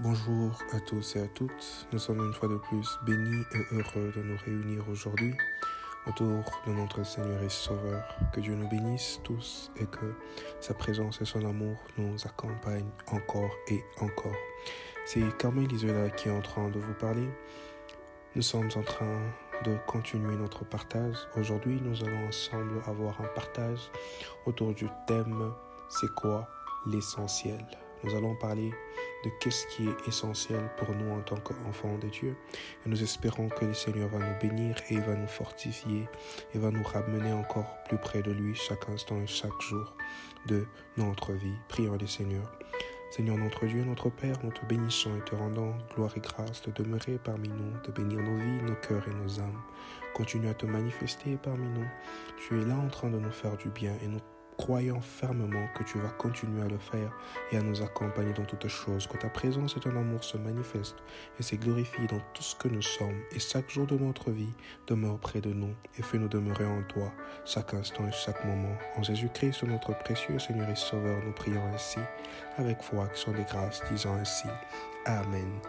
Bonjour à tous et à toutes. Nous sommes une fois de plus bénis et heureux de nous réunir aujourd'hui autour de notre Seigneur et Sauveur. Que Dieu nous bénisse tous et que sa présence et son amour nous accompagnent encore et encore. C'est Carmen Isola qui est en train de vous parler. Nous sommes en train de continuer notre partage. Aujourd'hui, nous allons ensemble avoir un partage autour du thème C'est quoi l'essentiel? Nous allons parler de qu'est-ce qui est essentiel pour nous en tant qu'enfants de Dieu. Et nous espérons que le Seigneur va nous bénir et va nous fortifier et va nous ramener encore plus près de lui chaque instant et chaque jour de notre vie. Prions le Seigneur. Seigneur notre Dieu, notre Père, nous te bénissons et te rendons gloire et grâce de demeurer parmi nous, de bénir nos vies, nos cœurs et nos âmes. Continue à te manifester parmi nous. Tu es là en train de nous faire du bien et nous croyant fermement que tu vas continuer à le faire et à nous accompagner dans toutes choses, que ta présence et ton amour se manifestent et se glorifient dans tout ce que nous sommes et chaque jour de notre vie demeure près de nous et fais-nous demeurer en toi chaque instant et chaque moment. En Jésus-Christ, notre précieux Seigneur et Sauveur, nous prions ainsi avec foi, action des grâces, disant ainsi Amen.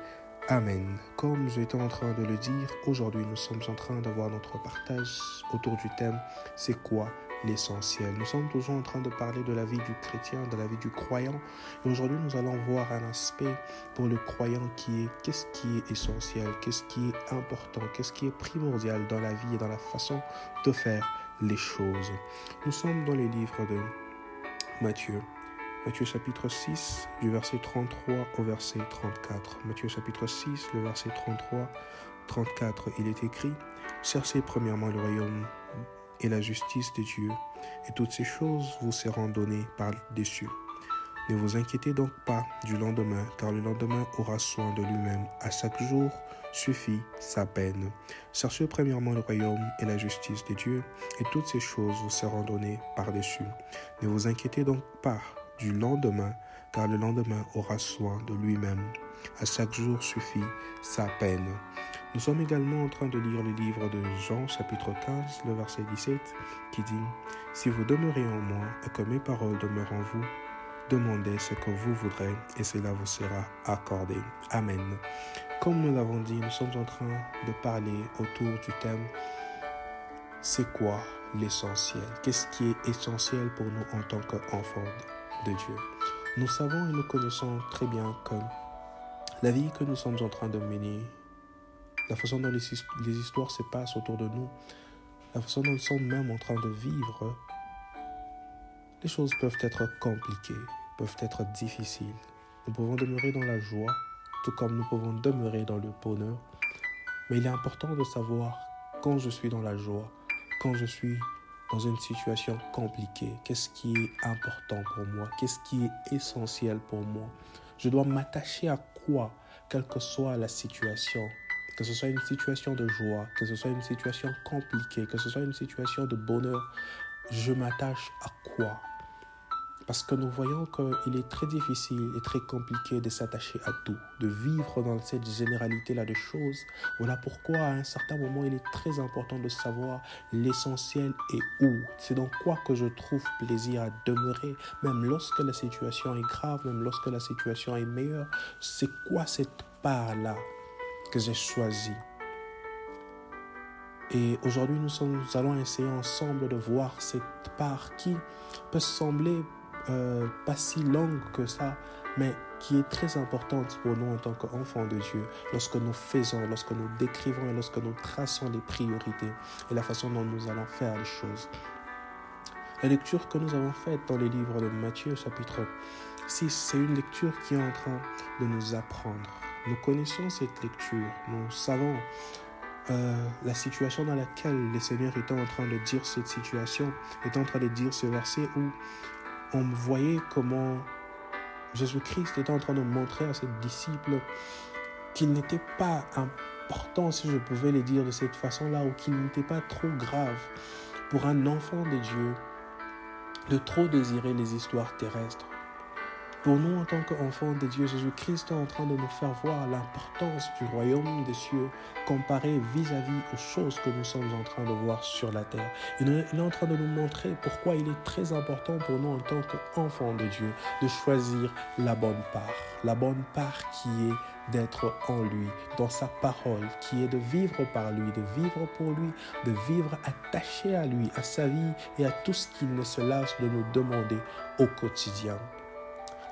Amen. Comme j'étais en train de le dire, aujourd'hui nous sommes en train d'avoir notre partage autour du thème C'est quoi l'essentiel. Nous sommes toujours en train de parler de la vie du chrétien, de la vie du croyant. Et aujourd'hui, nous allons voir un aspect pour le croyant qui est qu'est-ce qui est essentiel, qu'est-ce qui est important, qu'est-ce qui est primordial dans la vie et dans la façon de faire les choses. Nous sommes dans les livres de Matthieu. Matthieu chapitre 6, du verset 33 au verset 34. Matthieu chapitre 6, le verset 33, 34, il est écrit, Cherchez premièrement le royaume et la justice de Dieu, et toutes ces choses vous seront données par-dessus. Ne vous inquiétez donc pas du lendemain, car le lendemain aura soin de lui-même. À chaque jour suffit sa peine. Cherchez premièrement le royaume et la justice de Dieu, et toutes ces choses vous seront données par-dessus. Ne vous inquiétez donc pas du lendemain, car le lendemain aura soin de lui-même. À chaque jour suffit sa peine. Nous sommes également en train de lire le livre de Jean chapitre 15, le verset 17, qui dit, Si vous demeurez en moi et que mes paroles demeurent en vous, demandez ce que vous voudrez et cela vous sera accordé. Amen. Comme nous l'avons dit, nous sommes en train de parler autour du thème C'est quoi l'essentiel? Qu'est-ce qui est essentiel pour nous en tant qu'enfants de Dieu? Nous savons et nous connaissons très bien que la vie que nous sommes en train de mener la façon dont les, histoires se passent autour de nous, la façon dont nous sommes même en train de vivre, les choses peuvent être compliquées, peuvent être difficiles. Nous pouvons demeurer dans la joie, tout comme nous pouvons demeurer dans le bonheur. Mais il est important de savoir quand je suis dans la joie, quand je suis dans une situation compliquée, qu'est-ce qui est important pour moi, qu'est-ce qui est essentiel pour moi. Je dois m'attacher à quoi, quelle que soit la situation que ce soit une situation de joie, que ce soit une situation compliquée, que ce soit une situation de bonheur, je m'attache à quoi? Parce que nous voyons qu'il est très difficile et très compliqué de s'attacher à tout, de vivre dans cette généralité-là de choses. Voilà pourquoi à un certain moment, il est très important de savoir l'essentiel est où. C'est dans quoi que je trouve plaisir à demeurer, même lorsque la situation est grave, même lorsque la situation est meilleure. C'est quoi cette part-là? Que j'ai choisi. Et aujourd'hui, nous, allons essayer ensemble de voir cette part qui peut sembler euh, pas si longue que ça, mais qui est très importante pour nous en tant qu'enfants de Dieu, lorsque nous faisons, lorsque nous décrivons et lorsque nous traçons les priorités et la façon dont nous allons faire les choses. La lecture que nous avons faite dans les livres de Matthieu chapitre 6, c'est une lecture qui est en train de nous apprendre nous connaissons cette lecture, nous savons euh, la situation dans laquelle le Seigneur était en train de dire cette situation, était en train de dire ce verset où on voyait comment Jésus-Christ était en train de montrer à ses disciples qu'il n'était pas important, si je pouvais le dire de cette façon-là, ou qu'il n'était pas trop grave pour un enfant de Dieu de trop désirer les histoires terrestres Pour nous, en tant qu'enfants de Dieu, Jésus-Christ est en train de nous faire voir l'importance du royaume des cieux comparé vis-à-vis aux choses que nous sommes en train de voir sur la terre. Il est en train de nous montrer pourquoi il est très important pour nous en tant qu'enfants de Dieu de choisir la bonne part. La bonne part qui est d'être en lui, dans sa parole, qui est de vivre par lui, de vivre pour lui, de vivre attaché à lui, à sa vie et à tout ce qu'il ne se lâche de nous demander au quotidien.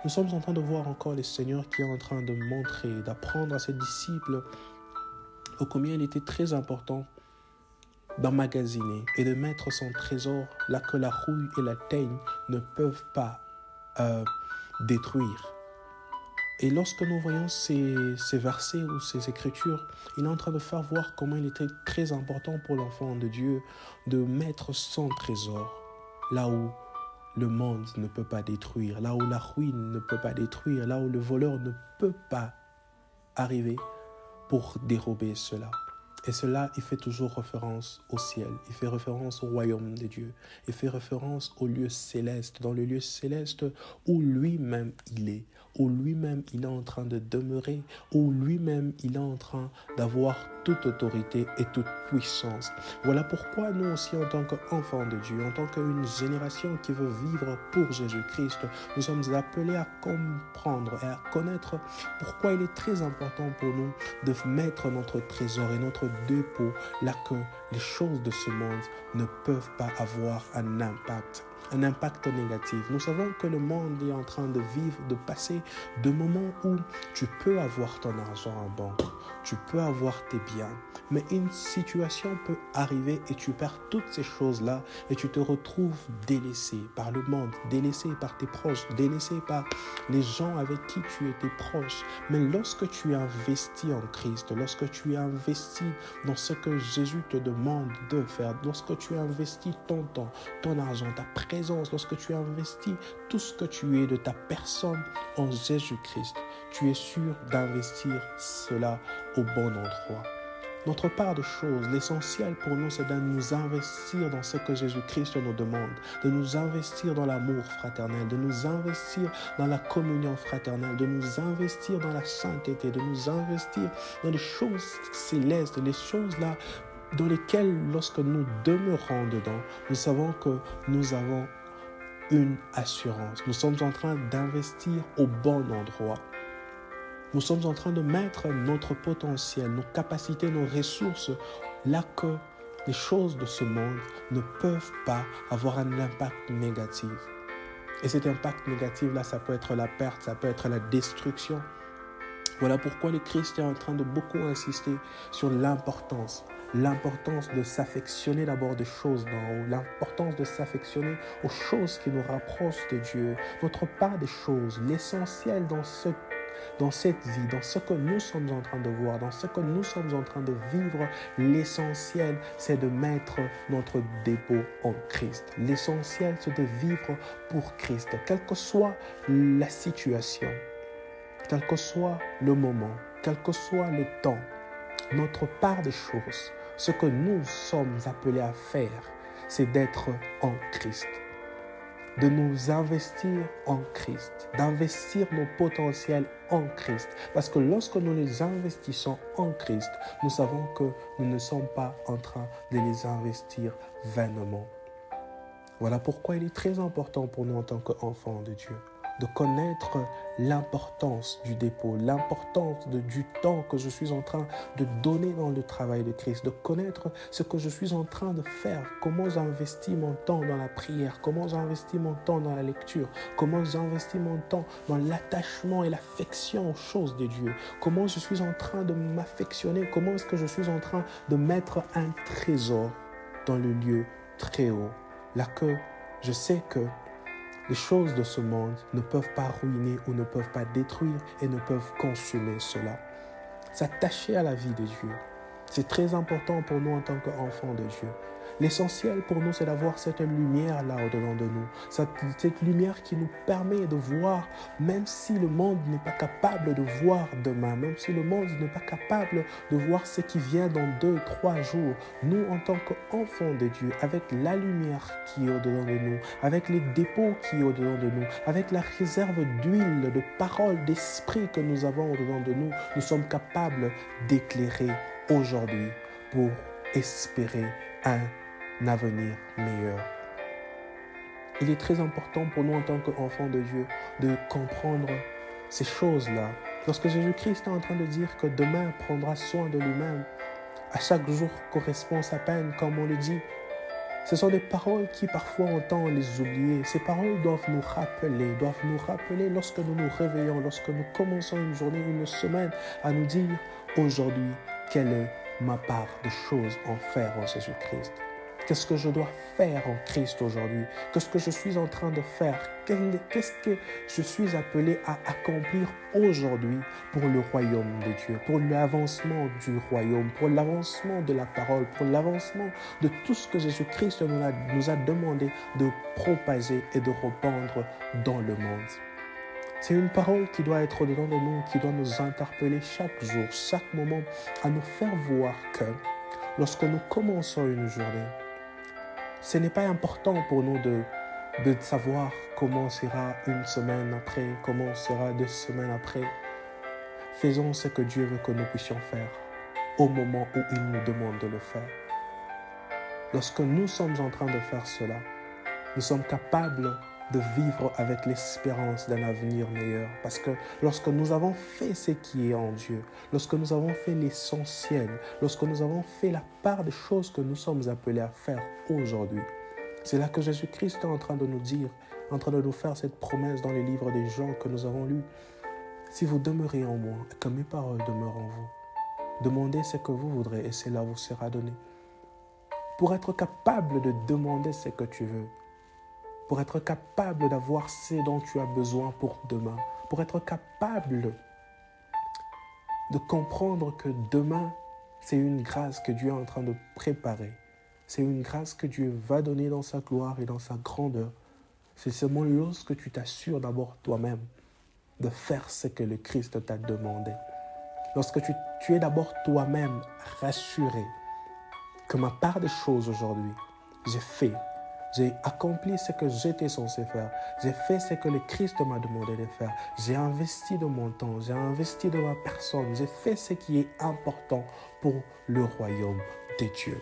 Nous sommes en train de voir encore le Seigneur qui est en train de montrer, d'apprendre à ses disciples au combien il était très important d'emmagasiner et de mettre son trésor là que la rouille et la teigne ne peuvent pas euh, détruire. Et lorsque nous voyons ces, versets ou ces écritures, il est en train de faire voir comment il était très important pour l'enfant de Dieu de mettre son trésor là où le monde ne peut pas détruire, là où la ruine ne peut pas détruire, là où le voleur ne peut pas arriver pour dérober cela. Et cela, il fait toujours référence au ciel, il fait référence au royaume de Dieu, il fait référence au lieu céleste, dans le lieu céleste où lui-même il est, où lui-même il est en train de demeurer, où lui-même il est en train d'avoir toute autorité et toute puissance. Voilà pourquoi nous aussi, en tant qu'enfants de Dieu, en tant qu'une génération qui veut vivre pour Jésus-Christ, nous sommes appelés à comprendre et à connaître pourquoi il est très important pour nous de mettre notre trésor et notre dépôt là que les choses de ce monde ne peuvent pas avoir un impact un impact négatif. Nous savons que le monde est en train de vivre, de passer de moments où tu peux avoir ton argent en banque, tu peux avoir tes biens, mais une situation peut arriver et tu perds toutes ces choses-là et tu te retrouves délaissé par le monde, délaissé par tes proches, délaissé par les gens avec qui tu étais proche. Mais lorsque tu investis en Christ, lorsque tu investi dans ce que Jésus te demande de faire, lorsque tu investis ton temps, ton argent, ta présence, lorsque tu investis tout ce que tu es de ta personne en Jésus-Christ, tu es sûr d'investir cela au bon endroit. Notre part de choses, l'essentiel pour nous, c'est de nous investir dans ce que Jésus-Christ nous demande, de nous investir dans l'amour fraternel, de nous investir dans la communion fraternelle, de nous investir dans la sainteté, de nous investir dans les choses célestes, les choses là dans lesquelles, lorsque nous demeurons dedans, nous savons que nous avons une assurance. Nous sommes en train d'investir au bon endroit. Nous sommes en train de mettre notre potentiel, nos capacités, nos ressources là que les choses de ce monde ne peuvent pas avoir un impact négatif. Et cet impact négatif, là, ça peut être la perte, ça peut être la destruction. Voilà pourquoi le Christ est en train de beaucoup insister sur l'importance, l'importance de s'affectionner d'abord des choses d'en haut, l'importance de s'affectionner aux choses qui nous rapprochent de Dieu, notre part des choses, l'essentiel dans ce dans cette vie, dans ce que nous sommes en train de voir, dans ce que nous sommes en train de vivre, l'essentiel, c'est de mettre notre dépôt en Christ. L'essentiel, c'est de vivre pour Christ, quelle que soit la situation, quel que soit le moment, quel que soit le temps, notre part des choses, ce que nous sommes appelés à faire, c'est d'être en Christ de nous investir en Christ, d'investir nos potentiels en Christ. Parce que lorsque nous les investissons en Christ, nous savons que nous ne sommes pas en train de les investir vainement. Voilà pourquoi il est très important pour nous en tant qu'enfants de Dieu de connaître l'importance du dépôt, l'importance du temps que je suis en train de donner dans le travail de Christ, de connaître ce que je suis en train de faire, comment j'investis mon temps dans la prière, comment j'investis mon temps dans la lecture, comment j'investis mon temps dans l'attachement et l'affection aux choses de Dieu, comment je suis en train de m'affectionner, comment est-ce que je suis en train de mettre un trésor dans le lieu très haut, là que je sais que les choses de ce monde ne peuvent pas ruiner ou ne peuvent pas détruire et ne peuvent consumer cela. S'attacher à la vie de Dieu, c'est très important pour nous en tant qu'enfants de Dieu. L'essentiel pour nous, c'est d'avoir cette lumière-là au-dedans de nous. Cette, lumière qui nous permet de voir, même si le monde n'est pas capable de voir demain, même si le monde n'est pas capable de voir ce qui vient dans deux, trois jours, nous, en tant qu'enfants de Dieu, avec la lumière qui est au-dedans de nous, avec les dépôts qui est au-dedans de nous, avec la réserve d'huile, de paroles, d'esprit que nous avons au-dedans de nous, nous sommes capables d'éclairer aujourd'hui pour espérer un avenir meilleur. Il est très important pour nous en tant qu'enfants de Dieu de comprendre ces choses-là. Lorsque Jésus-Christ est en train de dire que demain prendra soin de lui-même, à chaque jour correspond sa peine, comme on le dit. Ce sont des paroles qui parfois on tend les oublier. Ces paroles doivent nous rappeler, doivent nous rappeler lorsque nous nous réveillons, lorsque nous commençons une journée, une semaine, à nous dire aujourd'hui quelle est ma part de choses en faire en Jésus-Christ. Qu'est-ce que je dois faire en Christ aujourd'hui Qu'est-ce que je suis en train de faire Qu'est-ce que je suis appelé à accomplir aujourd'hui pour le royaume de Dieu, pour l'avancement du royaume, pour l'avancement de la parole, pour l'avancement de tout ce que Jésus-Christ nous a, demandé de propager et de répandre dans le monde. C'est une parole qui doit être au-dedans de nous, qui doit nous interpeller chaque jour, chaque moment, à nous faire voir que lorsque nous commençons une journée, ce n'est pas important pour nous de, de savoir comment sera une semaine après, comment sera deux semaines après. Faisons ce que Dieu veut que nous puissions faire au moment où il nous demande de le faire. Lorsque nous sommes en train de faire cela, nous sommes capables de vivre avec l'espérance d'un avenir meilleur. Parce que lorsque nous avons fait ce qui est en Dieu, lorsque nous avons fait l'essentiel, lorsque nous avons fait la part des choses que nous sommes appelés à faire aujourd'hui, c'est là que Jésus-Christ est en train de nous dire, en train de nous faire cette promesse dans les livres des gens que nous avons lus. Si vous demeurez en moi que mes paroles demeurent en vous, demandez ce que vous voudrez et cela vous sera donné. Pour être capable de demander ce que tu veux, pour être capable d'avoir ce dont tu as besoin pour demain, pour être capable de comprendre que demain, c'est une grâce que Dieu est en train de préparer. C'est une grâce que Dieu va donner dans sa gloire et dans sa grandeur. C'est seulement lorsque tu t'assures d'abord toi-même de faire ce que le Christ t'a demandé. Lorsque tu, es d'abord toi-même rassuré que ma part des choses aujourd'hui, j'ai fait j'ai accompli ce que j'étais censé faire. J'ai fait ce que le Christ m'a demandé de faire. J'ai investi de mon temps. J'ai investi de ma personne. J'ai fait ce qui est important pour le royaume des dieux.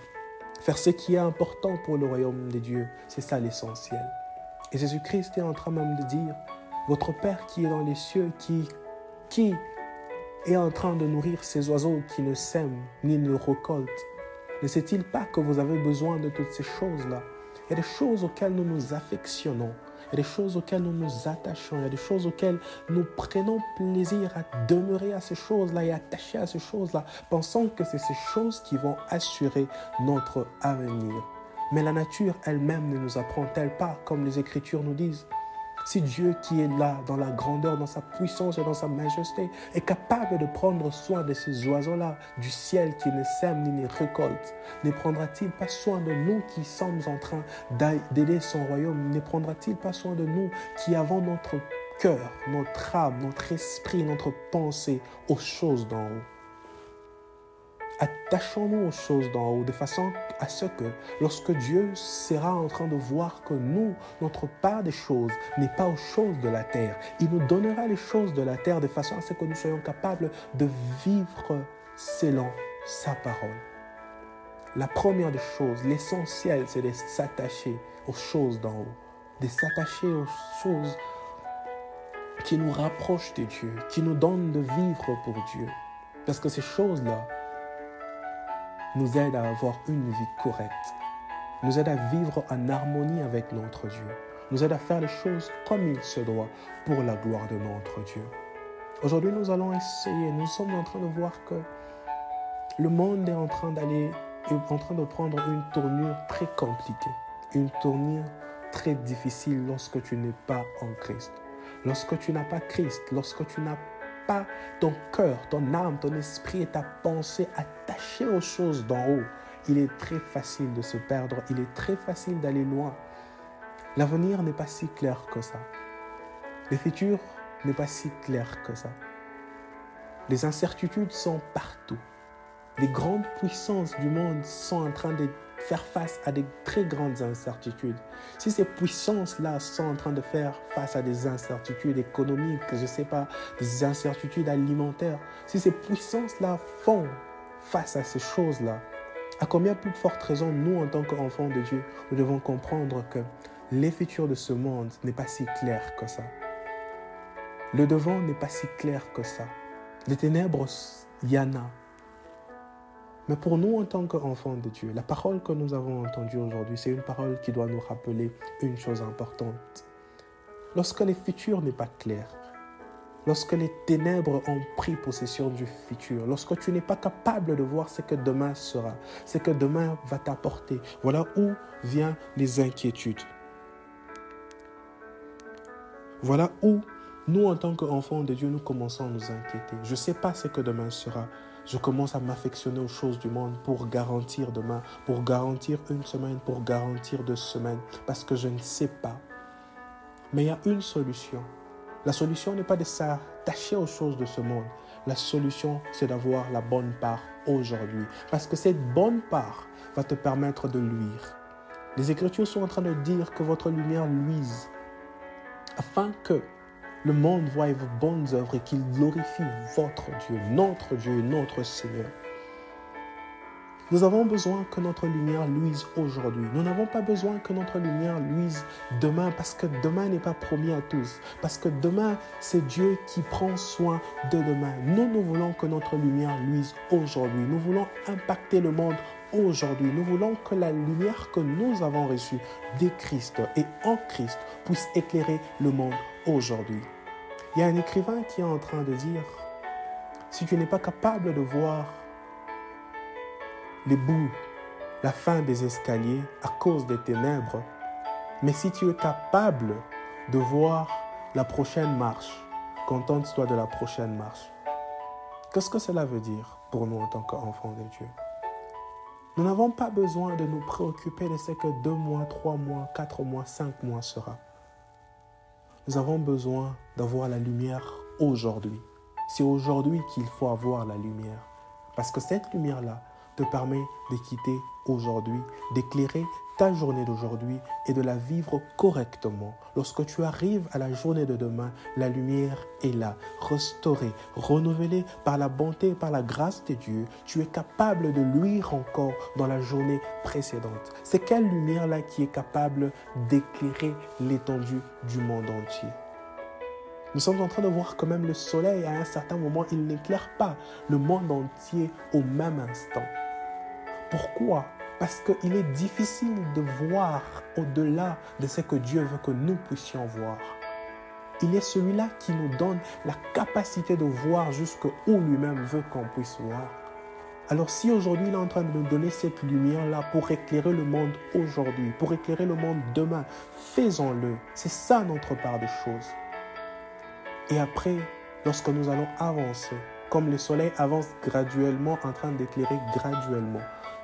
Faire ce qui est important pour le royaume des dieux, c'est ça l'essentiel. Et Jésus-Christ est en train même de dire, votre Père qui est dans les cieux, qui, qui est en train de nourrir ces oiseaux qui ne sèment ni ne récoltent, ne sait-il pas que vous avez besoin de toutes ces choses-là? Il y a des choses auxquelles nous nous affectionnons. Il y a des choses auxquelles nous nous attachons. Il y a des choses auxquelles nous prenons plaisir à demeurer à ces choses-là et attacher à ces choses-là, pensant que c'est ces choses qui vont assurer notre avenir. Mais la nature elle-même ne nous apprend-elle pas, comme les Écritures nous disent? Si Dieu qui est là dans la grandeur, dans sa puissance et dans sa majesté est capable de prendre soin de ces oiseaux-là du ciel qui ne sèment ni ne récoltent, ne prendra-t-il pas soin de nous qui sommes en train d'aider son royaume? Ne prendra-t-il pas soin de nous qui avons notre cœur, notre âme, notre esprit, notre pensée aux choses d'en haut? Attachons-nous aux choses d'en haut de façon à ce que lorsque Dieu sera en train de voir que nous, notre part des choses n'est pas aux choses de la terre, il nous donnera les choses de la terre de façon à ce que nous soyons capables de vivre selon sa parole. La première des choses, l'essentiel, c'est de s'attacher aux choses d'en haut, de s'attacher aux choses qui nous rapprochent de Dieu, qui nous donnent de vivre pour Dieu. Parce que ces choses-là, nous aide à avoir une vie correcte, nous aide à vivre en harmonie avec notre Dieu, nous aide à faire les choses comme il se doit pour la gloire de notre Dieu. Aujourd'hui, nous allons essayer, nous sommes en train de voir que le monde est en train d'aller, est en train de prendre une tournure très compliquée, une tournure très difficile lorsque tu n'es pas en Christ. Lorsque tu n'as pas Christ, lorsque tu n'as ton cœur, ton âme, ton esprit et ta pensée attachés aux choses d'en haut, il est très facile de se perdre, il est très facile d'aller loin. L'avenir n'est pas si clair que ça. Le futur n'est pas si clair que ça. Les incertitudes sont partout. Les grandes puissances du monde sont en train de faire face à des très grandes incertitudes. Si ces puissances-là sont en train de faire face à des incertitudes économiques, je ne sais pas, des incertitudes alimentaires, si ces puissances-là font face à ces choses-là, à combien plus forte raison, nous, en tant qu'enfants de Dieu, nous devons comprendre que les futurs de ce monde n'est pas si clair que ça. Le devant n'est pas si clair que ça. Les ténèbres, il y en a. Mais pour nous, en tant qu'enfants de Dieu, la parole que nous avons entendue aujourd'hui, c'est une parole qui doit nous rappeler une chose importante. Lorsque le futur n'est pas clair, lorsque les ténèbres ont pris possession du futur, lorsque tu n'es pas capable de voir ce que demain sera, ce que demain va t'apporter, voilà où viennent les inquiétudes. Voilà où nous, en tant qu'enfants de Dieu, nous commençons à nous inquiéter. Je ne sais pas ce que demain sera. Je commence à m'affectionner aux choses du monde pour garantir demain, pour garantir une semaine, pour garantir deux semaines, parce que je ne sais pas. Mais il y a une solution. La solution n'est pas de s'attacher aux choses de ce monde. La solution, c'est d'avoir la bonne part aujourd'hui. Parce que cette bonne part va te permettre de luire. Les Écritures sont en train de dire que votre lumière luise afin que le monde voit vos bonnes œuvres et qu'il glorifie votre Dieu, notre Dieu, notre Seigneur. Nous avons besoin que notre lumière luise aujourd'hui. Nous n'avons pas besoin que notre lumière luise demain parce que demain n'est pas promis à tous. Parce que demain, c'est Dieu qui prend soin de demain. Nous, nous voulons que notre lumière luise aujourd'hui. Nous voulons impacter le monde aujourd'hui. Nous voulons que la lumière que nous avons reçue de Christ et en Christ puisse éclairer le monde aujourd'hui. Il y a un écrivain qui est en train de dire, si tu n'es pas capable de voir les bouts, la fin des escaliers à cause des ténèbres, mais si tu es capable de voir la prochaine marche, contente-toi de la prochaine marche. Qu'est-ce que cela veut dire pour nous en tant qu'enfants de Dieu? Nous n'avons pas besoin de nous préoccuper de ce que deux mois, trois mois, quatre mois, cinq mois sera. Nous avons besoin d'avoir la lumière aujourd'hui. C'est aujourd'hui qu'il faut avoir la lumière. Parce que cette lumière-là te permet de quitter aujourd'hui, d'éclairer ta journée d'aujourd'hui et de la vivre correctement. Lorsque tu arrives à la journée de demain, la lumière est là, restaurée, renouvelée par la bonté et par la grâce de Dieu. Tu es capable de luire encore dans la journée précédente. C'est quelle lumière-là qui est capable d'éclairer l'étendue du monde entier? Nous sommes en train de voir que même le soleil, à un certain moment, il n'éclaire pas le monde entier au même instant. Pourquoi? Parce qu'il est difficile de voir au-delà de ce que Dieu veut que nous puissions voir. Il est celui-là qui nous donne la capacité de voir jusqu'où lui-même veut qu'on puisse voir. Alors si aujourd'hui il est en train de nous donner cette lumière-là pour éclairer le monde aujourd'hui, pour éclairer le monde demain, faisons-le. C'est ça notre part de choses. Et après, lorsque nous allons avancer, comme le soleil avance graduellement en train d'éclairer graduellement,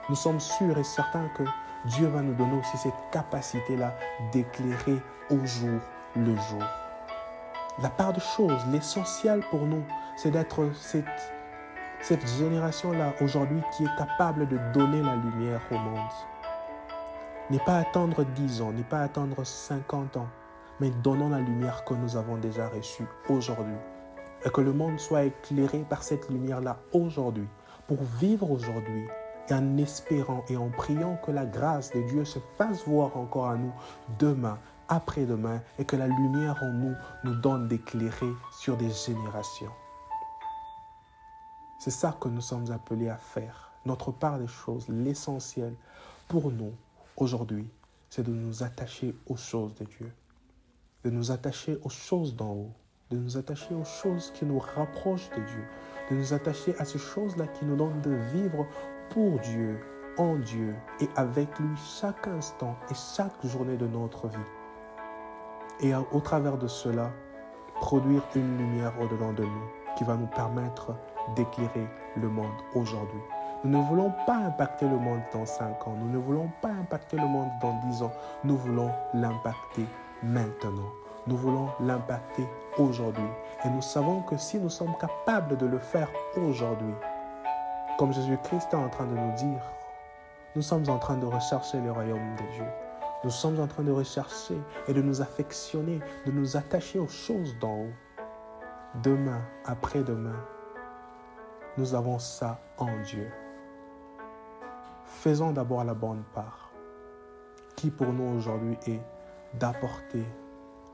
nous sommes sûrs et certains que Dieu va nous donner aussi cette capacité-là d'éclairer au jour le jour. La part de choses, l'essentiel pour nous, c'est d'être cette, cette génération-là aujourd'hui qui est capable de donner la lumière au monde. N'est pas attendre 10 ans, n'est pas attendre 50 ans, mais donnons la lumière que nous avons déjà reçue aujourd'hui. Et que le monde soit éclairé par cette lumière-là aujourd'hui, pour vivre aujourd'hui et en espérant et en priant que la grâce de Dieu se fasse voir encore à nous demain, après-demain, et que la lumière en nous nous donne d'éclairer sur des générations. C'est ça que nous sommes appelés à faire. Notre part des choses, l'essentiel pour nous aujourd'hui, c'est de nous attacher aux choses de Dieu, de nous attacher aux choses d'en haut, de nous attacher aux choses qui nous rapprochent de Dieu, de nous attacher à ces choses-là qui nous donnent de vivre pour Dieu, en Dieu et avec lui chaque instant et chaque journée de notre vie. Et au travers de cela, produire une lumière au-dedans de nous qui va nous permettre d'éclairer le monde aujourd'hui. Nous ne voulons pas impacter le monde dans 5 ans. Nous ne voulons pas impacter le monde dans 10 ans. Nous voulons l'impacter maintenant. Nous voulons l'impacter aujourd'hui. Et nous savons que si nous sommes capables de le faire aujourd'hui, comme Jésus-Christ est en train de nous dire, nous sommes en train de rechercher le royaume de Dieu. Nous sommes en train de rechercher et de nous affectionner, de nous attacher aux choses d'en haut. Demain, après-demain, nous avons ça en Dieu. Faisons d'abord la bonne part, qui pour nous aujourd'hui est d'apporter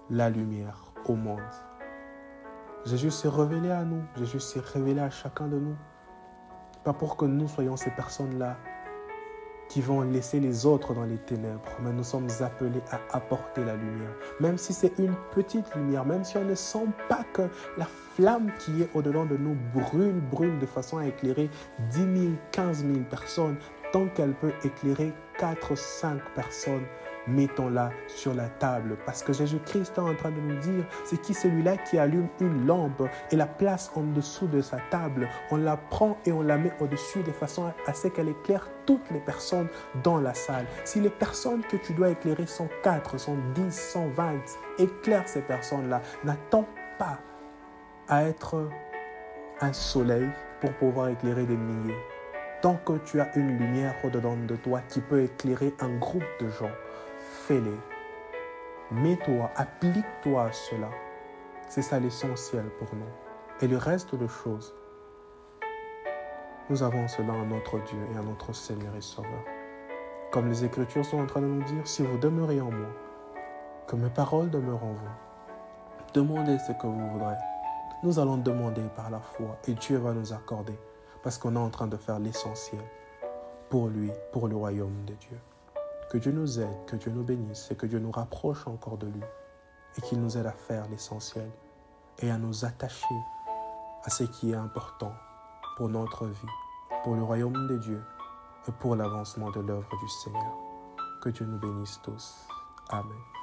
la lumière au monde. Jésus s'est révélé à nous, Jésus s'est révélé à chacun de nous. Pas pour que nous soyons ces personnes-là qui vont laisser les autres dans les ténèbres, mais nous sommes appelés à apporter la lumière. Même si c'est une petite lumière, même si on ne sent pas que la flamme qui est au-dedans de nous brûle, brûle de façon à éclairer 10 000, 15 000 personnes, tant qu'elle peut éclairer 4, 5 personnes, mettons-la sur la table. Parce que Jésus-Christ est en train de nous dire, c'est qui celui-là qui allume une lampe et la place en dessous de sa table. On la prend et on la met au-dessus de façon à ce qu'elle éclaire toutes les personnes dans la salle. Si les personnes que tu dois éclairer sont 4, sont 10, sont 20, éclaire ces personnes-là. N'attends pas à être un soleil pour pouvoir éclairer des milliers. Tant que tu as une lumière au-dedans de toi qui peut éclairer un groupe de gens, fais-les. Mets-toi, applique-toi à cela. C'est ça l'essentiel pour nous. Et le reste de choses, nous avons cela en notre Dieu et en notre Seigneur et Sauveur. Comme les Écritures sont en train de nous dire, si vous demeurez en moi, que mes paroles demeurent en vous, demandez ce que vous voudrez. Nous allons demander par la foi et Dieu va nous accorder parce qu'on est en train de faire l'essentiel pour lui, pour le royaume de Dieu. Que Dieu nous aide, que Dieu nous bénisse et que Dieu nous rapproche encore de lui et qu'il nous aide à faire l'essentiel et à nous attacher à ce qui est important pour notre vie, pour le royaume de Dieu et pour l'avancement de l'œuvre du Seigneur. Que Dieu nous bénisse tous. Amen.